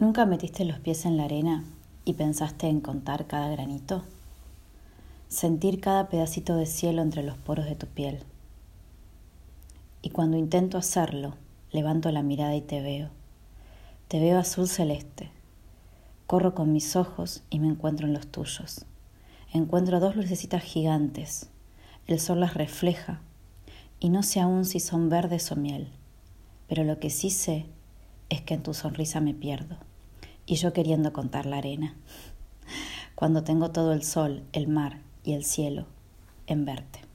¿Nunca metiste los pies en la arena y pensaste en contar cada granito? Sentir cada pedacito de cielo entre los poros de tu piel. Y cuando intento hacerlo, levanto la mirada y te veo. Te veo azul celeste. Corro con mis ojos y me encuentro en los tuyos. Encuentro dos lucecitas gigantes. El sol las refleja y no sé aún si son verdes o miel, pero lo que sí sé es que en tu sonrisa me pierdo y yo queriendo contar la arena, cuando tengo todo el sol, el mar y el cielo en verte.